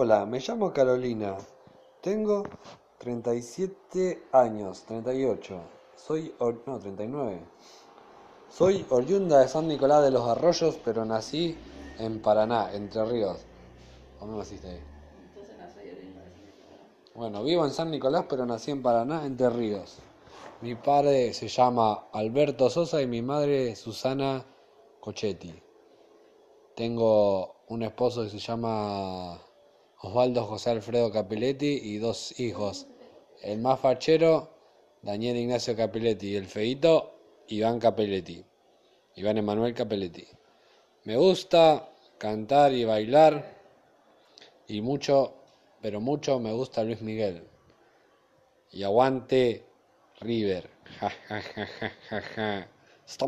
Hola, me llamo Carolina. Tengo 37 años, 38. Soy, or- no, 39. Soy oriunda de San Nicolás de los Arroyos, pero nací en Paraná, Entre Ríos. ¿O no naciste ahí? Bueno, vivo en San Nicolás, pero nací en Paraná, Entre Ríos. Mi padre se llama Alberto Sosa y mi madre Susana Cochetti. Tengo un esposo que se llama Osvaldo José Alfredo Capelletti y dos hijos. El más fachero, Daniel Ignacio Capelletti, y el feito, Iván Capelletti. Iván Emanuel Capelletti. Me gusta cantar y bailar y mucho, pero mucho me gusta Luis Miguel. Y aguante River. Ja, ja, ja, ja, ja, ja.